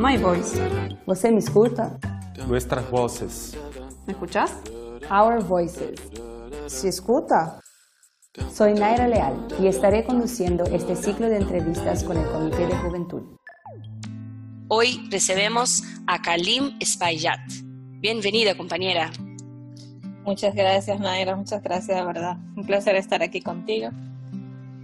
My voice. ¿Você me escuta? Nuestras voces. ¿Me escuchas? Our Voices. ¿Se escuta? Soy Naira Leal y estaré conduciendo este ciclo de entrevistas con el Comité de Juventud. Hoy recebemos a Kalim Espaillat. Bienvenida, compañera. Muchas gracias, Naira. Muchas gracias, de verdad. Un placer estar aquí contigo.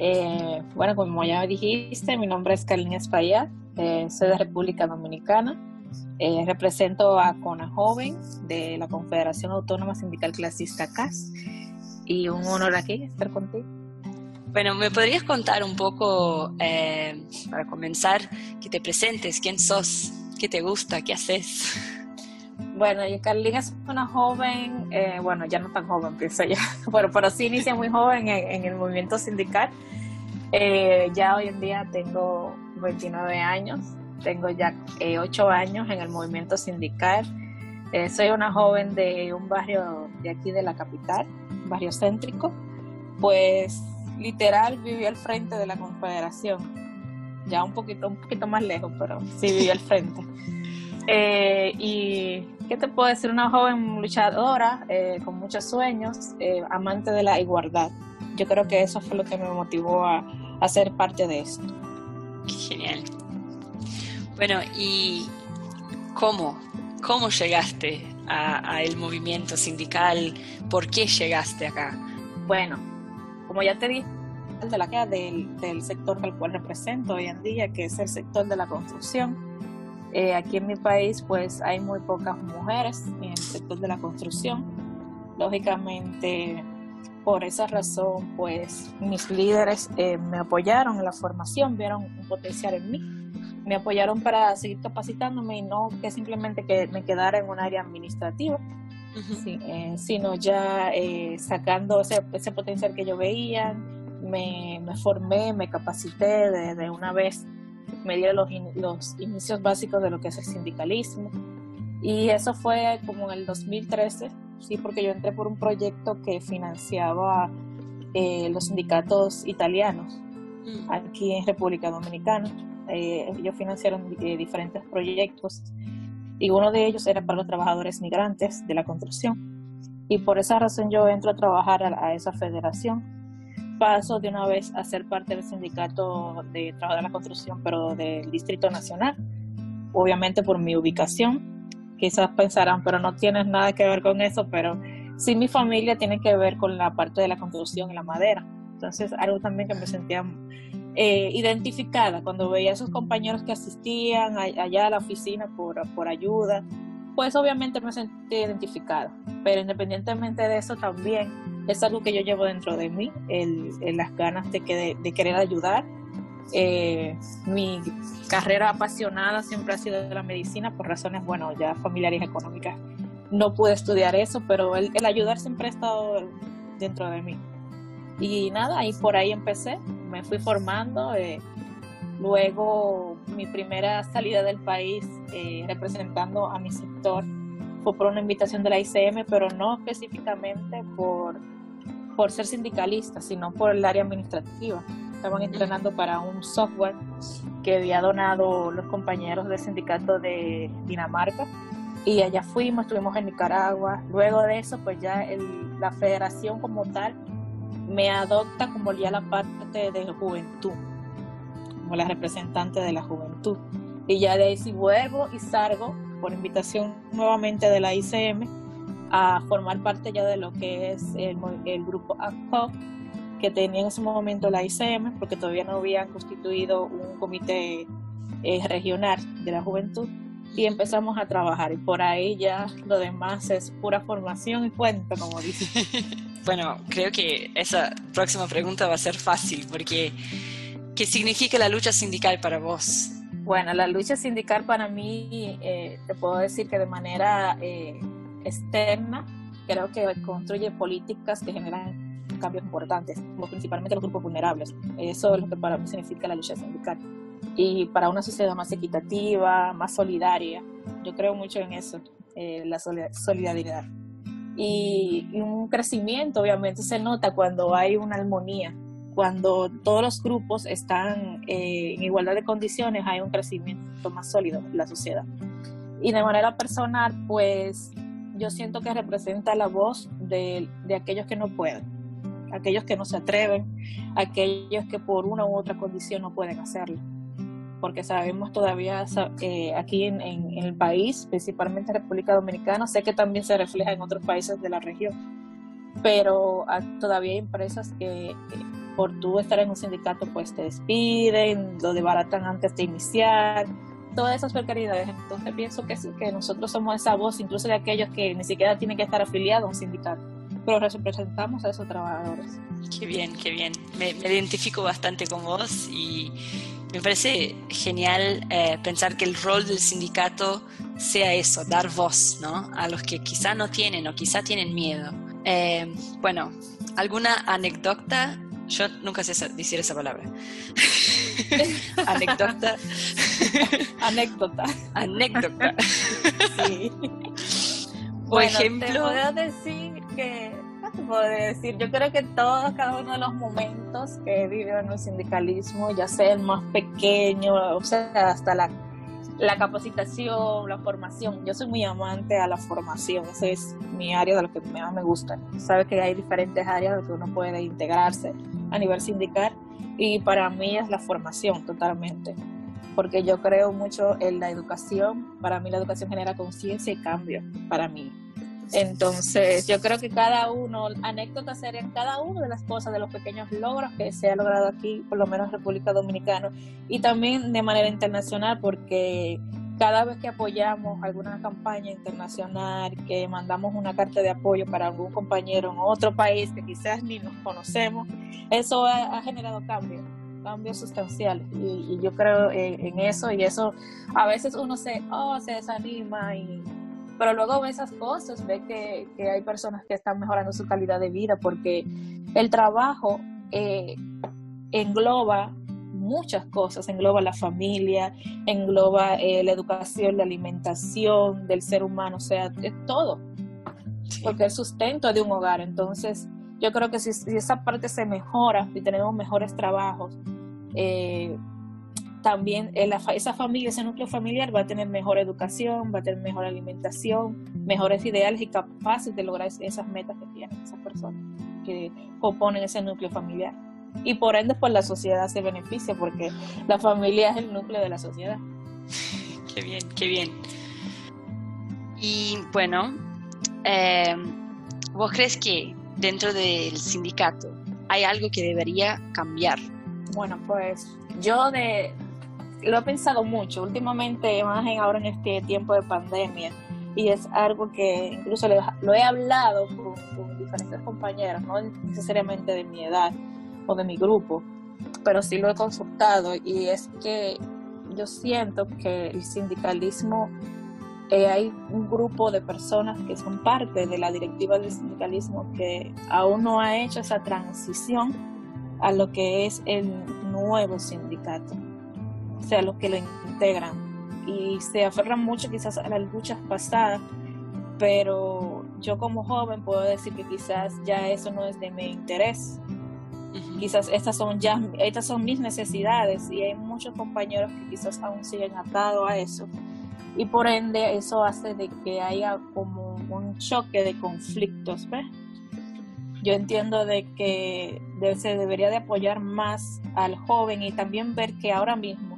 Eh, bueno, como ya dijiste, mi nombre es Kalim Espaillat. Eh, soy de República Dominicana. Eh, represento a CONA Joven de la Confederación Autónoma Sindical Clasista CAS. Y un honor aquí estar contigo. Bueno, ¿me podrías contar un poco, eh, para comenzar, que te presentes? ¿Quién sos? ¿Qué te gusta? ¿Qué haces? Bueno, y Carlín es una joven, eh, bueno, ya no tan joven, pienso ya, pero, pero sí inicia muy joven en, en el movimiento sindical. Eh, ya hoy en día tengo 29 años, tengo ya eh, 8 años en el movimiento sindical. Eh, soy una joven de un barrio de aquí de la capital, un barrio céntrico. Pues literal viví al frente de la confederación, ya un poquito, un poquito más lejos, pero sí viví al frente. Eh, y ¿qué te puedo decir? Una joven luchadora, eh, con muchos sueños, eh, amante de la igualdad. Yo creo que eso fue lo que me motivó a, a ser parte de esto. Genial. Bueno, ¿y cómo? ¿Cómo llegaste a, a el movimiento sindical? ¿Por qué llegaste acá? Bueno, como ya te dije, de la del, del sector al cual represento hoy en día, que es el sector de la construcción. Eh, aquí en mi país, pues hay muy pocas mujeres en el sector de la construcción. Lógicamente, por esa razón, pues mis líderes eh, me apoyaron en la formación, vieron un potencial en mí, me apoyaron para seguir capacitándome y no que simplemente que me quedara en un área administrativa, sí, eh, sino ya eh, sacando ese, ese potencial que yo veía, me, me formé, me capacité de, de una vez, me dieron los, in- los inicios básicos de lo que es el sindicalismo. Y eso fue como en el 2013, sí, porque yo entré por un proyecto que financiaba eh, los sindicatos italianos Mm. aquí en República Dominicana. Eh, ellos financiaron eh, diferentes proyectos y uno de ellos era para los trabajadores migrantes de la construcción. Y por esa razón yo entro a trabajar a, a esa federación. Paso de una vez a ser parte del sindicato de trabajo de la construcción, pero del Distrito Nacional. Obviamente por mi ubicación. Quizás pensarán, pero no tienes nada que ver con eso, pero sí mi familia tiene que ver con la parte de la construcción y la madera. Entonces, algo también que me sentía eh, identificada cuando veía a esos compañeros que asistían allá a la oficina por, por ayuda, pues obviamente me sentí identificada. Pero independientemente de eso también es algo que yo llevo dentro de mí, el las ganas de, que, de querer ayudar. Eh, mi carrera apasionada siempre ha sido de la medicina por razones, bueno, ya familiares económicas. No pude estudiar eso, pero el, el ayudar siempre ha estado dentro de mí. Y nada, y por ahí empecé, me fui formando. eh, luego, mi primera salida del país eh, representando a mi sector fue por una invitación de la ICM, pero no específicamente por, por ser sindicalista, sino por el área administrativa. Estaban entrenando para un software que había donado los compañeros del sindicato de Dinamarca. Y allá fuimos, estuvimos en Nicaragua. Luego de eso, pues ya el- la federación como tal me adopta como ya la parte de juventud, como la representante de la juventud. Y ya de ahí sí vuelvo y salgo por invitación nuevamente de la ICM a formar parte ya de lo que es el, el grupo ACO que tenía en ese momento la ICM, porque todavía no habían constituido un comité eh, regional de la juventud. Y empezamos a trabajar y por ahí ya lo demás es pura formación y cuento, como dice. Bueno, creo que esa próxima pregunta va a ser fácil, porque ¿qué significa la lucha sindical para vos? Bueno, la lucha sindical para mí, eh, te puedo decir que de manera eh, externa, creo que construye políticas que generan cambios importantes, como principalmente los grupos vulnerables. Eso es lo que para mí significa la lucha sindical. Y para una sociedad más equitativa, más solidaria, yo creo mucho en eso, eh, la solidaridad. Y, y un crecimiento, obviamente, se nota cuando hay una armonía cuando todos los grupos están eh, en igualdad de condiciones, hay un crecimiento más sólido en la sociedad. Y de manera personal, pues yo siento que representa la voz de, de aquellos que no pueden, aquellos que no se atreven, aquellos que por una u otra condición no pueden hacerlo. Porque sabemos todavía eh, aquí en, el país, principalmente en República Dominicana, sé que también se refleja en otros países de la región, pero todavía hay empresas que por tú estar en un sindicato, pues te despiden, lo debaratan antes de iniciar, todas esas precariedades. Entonces pienso que, que nosotros somos esa voz, incluso de aquellos que ni siquiera tienen que estar afiliados a un sindicato, pero representamos a esos trabajadores. Qué bien, qué bien. Me, identifico bastante con vos y me parece genial eh, pensar que el rol del sindicato sea eso, dar voz ¿no? a los que quizá no tienen o quizá tienen miedo. Eh, bueno, ¿alguna anécdota yo nunca sé decir esa palabra. Anécdota. Anécdota. Anécdota. sí. Por ejemplo. Te puedo decir que. ¿Qué te puedo decir? Yo creo que todos, cada uno de los momentos que he vivido en el sindicalismo, ya sea el más pequeño, o sea, hasta la la capacitación, la formación. Yo soy muy amante a la formación, ese es mi área de lo que más me gusta. Sabe que hay diferentes áreas donde uno puede integrarse a nivel sindical y para mí es la formación totalmente, porque yo creo mucho en la educación, para mí la educación genera conciencia y cambio, para mí. Entonces, yo creo que cada uno, anécdotas serían cada una de las cosas, de los pequeños logros que se ha logrado aquí, por lo menos en República Dominicana, y también de manera internacional, porque cada vez que apoyamos alguna campaña internacional, que mandamos una carta de apoyo para algún compañero en otro país que quizás ni nos conocemos, eso ha, generado cambios, cambios sustanciales. Y, yo creo en, eso, y eso a veces uno se, oh, se desanima y pero luego ve esas cosas, ve que, que, hay personas que están mejorando su calidad de vida porque el trabajo eh, engloba muchas cosas, engloba la familia, engloba eh, la educación, la alimentación del ser humano, o sea, es todo, porque es sustento de un hogar. Entonces, yo creo que si, si esa parte se mejora, si tenemos mejores trabajos, eh, también esa familia, ese núcleo familiar va a tener mejor educación, va a tener mejor alimentación, mejores ideales y capaces de lograr esas metas que tienen esas personas que componen ese núcleo familiar. Y por ende, pues la sociedad se beneficia porque la familia es el núcleo de la sociedad. Qué bien, qué bien. Y bueno, eh, ¿vos crees que dentro del sindicato hay algo que debería cambiar? Bueno, pues yo de, lo he pensado mucho. Últimamente, más en ahora en este tiempo de pandemia, y es algo que incluso lo, he hablado con, diferentes compañeros, no necesariamente de mi edad o de mi grupo, pero sí lo he consultado y es que yo siento que el sindicalismo, eh, hay un grupo de personas que son parte de la directiva del sindicalismo que aún no ha hecho esa transición a lo que es el nuevo sindicato sea, los que lo integran. Y se aferran mucho quizás a las luchas pasadas, pero yo como joven puedo decir que quizás ya eso no es de mi interés. Quizás estas son ya estas son mis necesidades y hay muchos compañeros que quizás aún siguen atados a eso. Y por ende eso hace de que haya como un choque de conflictos, Yo entiendo de que se debería de apoyar más al joven y también ver que ahora mismo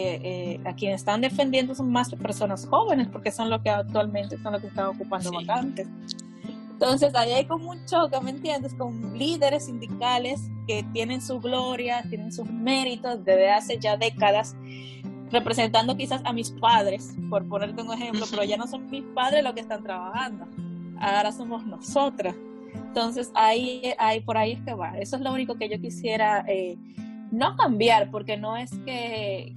eh, a quienes están defendiendo son más personas jóvenes, porque son los que actualmente son los que están ocupando vacantes. Entonces, ahí hay como un choque, ¿me entiendes? Con líderes sindicales que tienen su gloria, tienen sus méritos desde hace ya décadas, representando quizás a mis padres, por ponerte un ejemplo, pero ya no son mis padres los que están trabajando, ahora somos nosotras. Entonces, ahí, ahí por ahí es que va. Eso es lo único que yo quisiera, eh, no cambiar, porque no es que,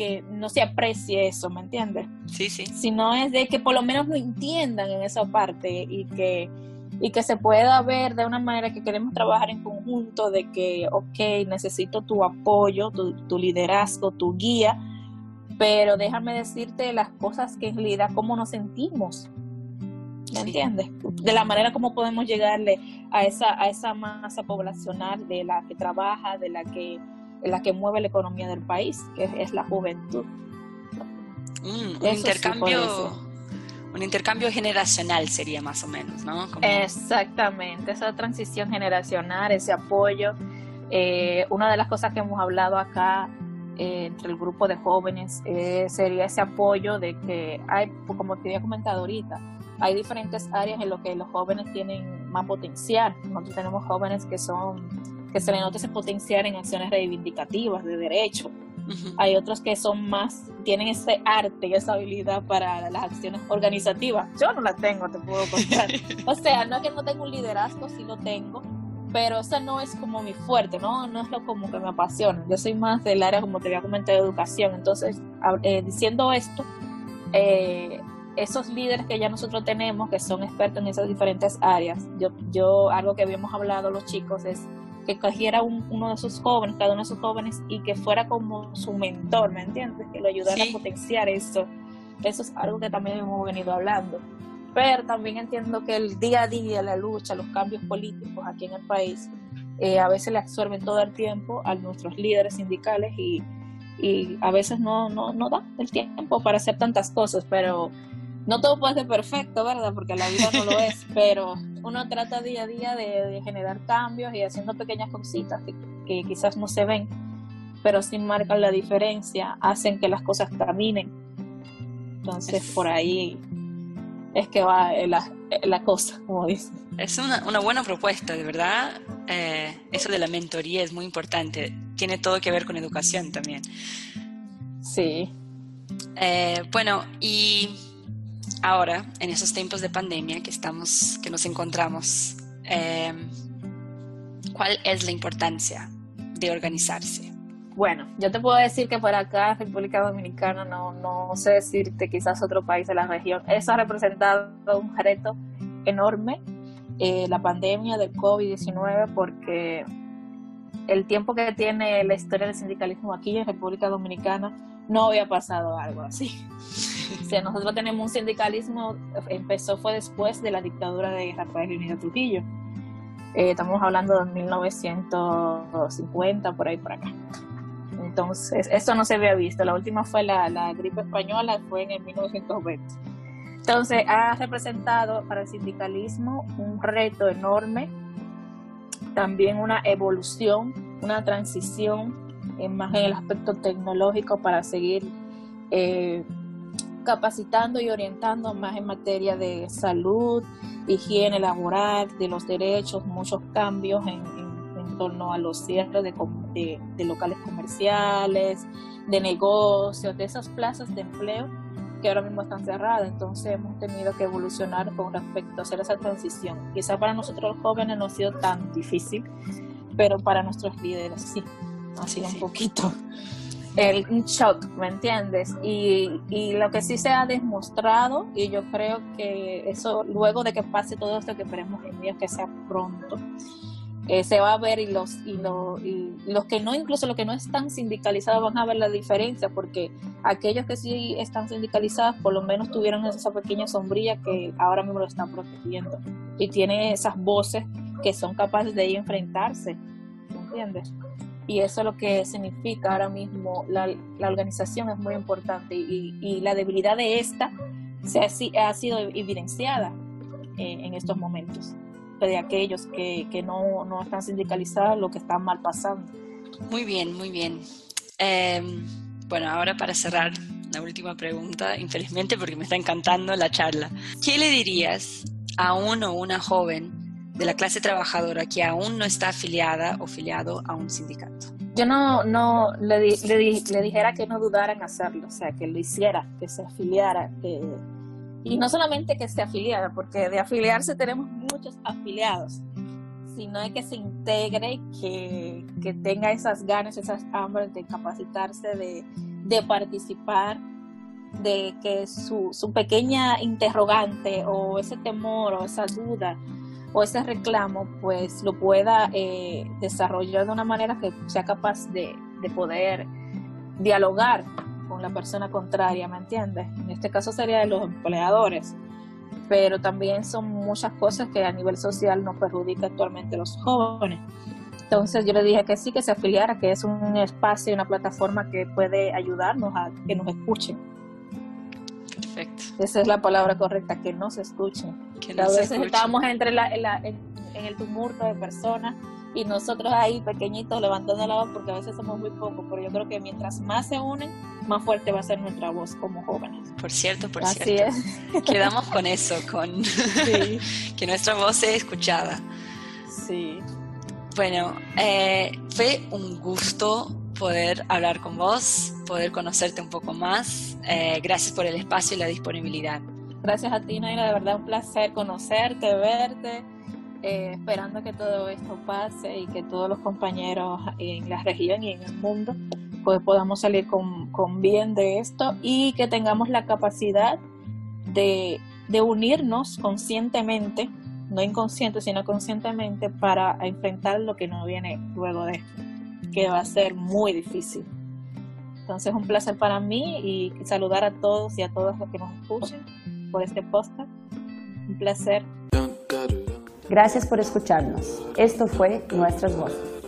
que no se aprecie eso, ¿me entiendes? Sí, sí. Sino es de que por lo menos lo entiendan en esa parte y que, y que se pueda ver de una manera que queremos trabajar en conjunto, de que, ok, necesito tu apoyo, tu, tu liderazgo, tu guía, pero déjame decirte las cosas que en realidad, cómo nos sentimos. ¿Me entiendes? De la manera como podemos llegarle a esa, a esa masa poblacional de la que trabaja, de la que, la que mueve la economía del país, que es la juventud. un intercambio un intercambio generacional sería más o menos, ¿no? Exactamente, esa transición generacional, ese apoyo. Eh, una de las cosas que hemos hablado acá eh, entre el grupo de jóvenes eh, sería ese apoyo de que hay, como te había comentado ahorita, hay diferentes áreas en las que los jóvenes tienen más potencial. Nosotros tenemos jóvenes que son que se les nota ese potencial en acciones reivindicativas de derecho. Hay otros que son más, tienen ese arte y esa habilidad para las acciones organizativas. Yo no la tengo, te puedo contar. o sea, no es que no tengo un liderazgo, sí lo tengo, pero esa no es como mi fuerte, ¿no? No es lo como que me apasiona. Yo soy más del área, como te había comentado, de educación. Entonces, eh, diciendo esto, eh, esos líderes que ya nosotros tenemos, que son expertos en esas diferentes áreas, yo, yo algo que habíamos hablado los chicos es que cogiera uno de esos jóvenes, cada uno de esos jóvenes, y que fuera como su mentor, ¿me entiendes? Que lo ayudara a potenciar eso. Eso es algo que también hemos venido hablando pero también entiendo que el día a día, la lucha, los cambios políticos aquí en el país, eh, a veces le absorben todo el tiempo a nuestros líderes sindicales y, y a veces no, no, no da el tiempo para hacer tantas cosas, pero no todo puede ser perfecto, ¿verdad? Porque la vida no lo es, pero uno trata día a día de, generar cambios y haciendo pequeñas cositas que, que, quizás no se ven, pero sin marcan la diferencia, hacen que las cosas caminen. Entonces, por ahí es que va la, la cosa, como dicen. Es una, una buena propuesta, de verdad. Eh, eso de la mentoría es muy importante. Tiene todo que ver con educación también. Sí. Eh, bueno, y ahora, en esos tiempos de pandemia que estamos, que nos encontramos, eh, ¿cuál es la importancia de organizarse? Bueno, yo te puedo decir que por acá, República Dominicana, no, no sé decirte quizás otro país de la región, eso ha representado un reto enorme, eh, la pandemia del COVID-19, porque el tiempo que tiene la historia del sindicalismo aquí en República Dominicana no había pasado algo así. Sea, nosotros tenemos un sindicalismo, empezó fue después de la dictadura de Rafael Leonidas Trujillo. Eh, estamos hablando de 1950, por ahí por acá. Entonces, eso no se había visto. La última fue la, la gripe española, fue en el 1920. Entonces, ha representado para el sindicalismo un reto enorme, también una evolución, una transición más en el aspecto tecnológico para seguir eh, capacitando y orientando más en materia de salud, higiene laboral, de los derechos, muchos cambios en, torno a los cierres de, de, locales comerciales, de negocios, de esas plazas de empleo que ahora mismo están cerradas. Entonces hemos tenido que evolucionar con respecto a hacer esa transición. Quizá para nosotros los jóvenes no ha sido tan difícil, pero para nuestros líderes sí, ha sido un poquito el, shock, ¿me entiendes? Y, y, lo que sí se ha demostrado, y yo creo que eso, luego de que pase todo esto, que esperemos en que sea pronto, eh, se va a ver y los y, los que no incluso los que no están sindicalizados van a ver la diferencia porque aquellos que sí están sindicalizados por lo menos tuvieron esa pequeña sombrilla que ahora mismo lo están protegiendo y tiene esas voces que son capaces de enfrentarse ¿entiendes? Y eso es lo que significa ahora mismo la, la organización es muy importante y, y, la debilidad de esta se ha, ha sido evidenciada eh, en estos momentos de aquellos que, que no, no, están sindicalizados, lo que están mal pasando. Muy bien, muy bien. Em, bueno, ahora para cerrar, la última pregunta, infelizmente porque me está encantando la charla. ¿Qué le dirías a uno o una joven de la clase trabajadora que aún no está afiliada o afiliado a un sindicato? Yo no, no le, le, le dijera que no dudara en hacerlo, o sea, que lo hiciera, que se afiliara, que y no solamente que se afiliara, porque de afiliarse tenemos muchos afiliados, sino es que se integre, que, que tenga esas ganas, esas hambres de capacitarse, de, de participar, de que su, su, pequeña interrogante o ese temor o esa duda o ese reclamo, pues lo pueda eh, desarrollar de una manera que sea capaz de, de poder dialogar con la persona contraria, ¿me entiendes? En este caso sería de los empleadores, pero también son muchas cosas que a nivel social nos perjudica actualmente a los jóvenes. Entonces yo le dije que sí, que se afiliara, que es un espacio, una plataforma que puede ayudarnos a que nos escuchen. Perfecto. Esa es la palabra correcta, que nos escuchen. Que a nos veces escuchen. estamos entre la, en, la- en- en el tumulto de personas y nosotros ahí pequeñitos levantando la voz porque a veces somos muy pocos, pero yo creo que mientras más se unen, más fuerte va a ser nuestra voz como jóvenes. Por cierto, por Así cierto. es. Quedamos con eso, con Sí, que nuestra voz sea escuchada. sí. Bueno, eh, fue un gusto poder hablar con vos, poder conocerte un poco más. Eh, gracias por el espacio y la disponibilidad. Gracias a ti, Naila, de verdad un placer conocerte, verte, eh, esperando que todo esto pase y que todos los compañeros en la región y en el mundo pues podamos salir con, con bien de esto y que tengamos la capacidad de, de unirnos conscientemente, no inconsciente, sino conscientemente para enfrentar lo que nos viene luego de esto, que va a ser muy difícil. Entonces, un placer para mí y saludar a todos y a todas los que nos escuchen por este podcast. Un placer. Gracias por escucharnos. Esto fue Nuestras Voces.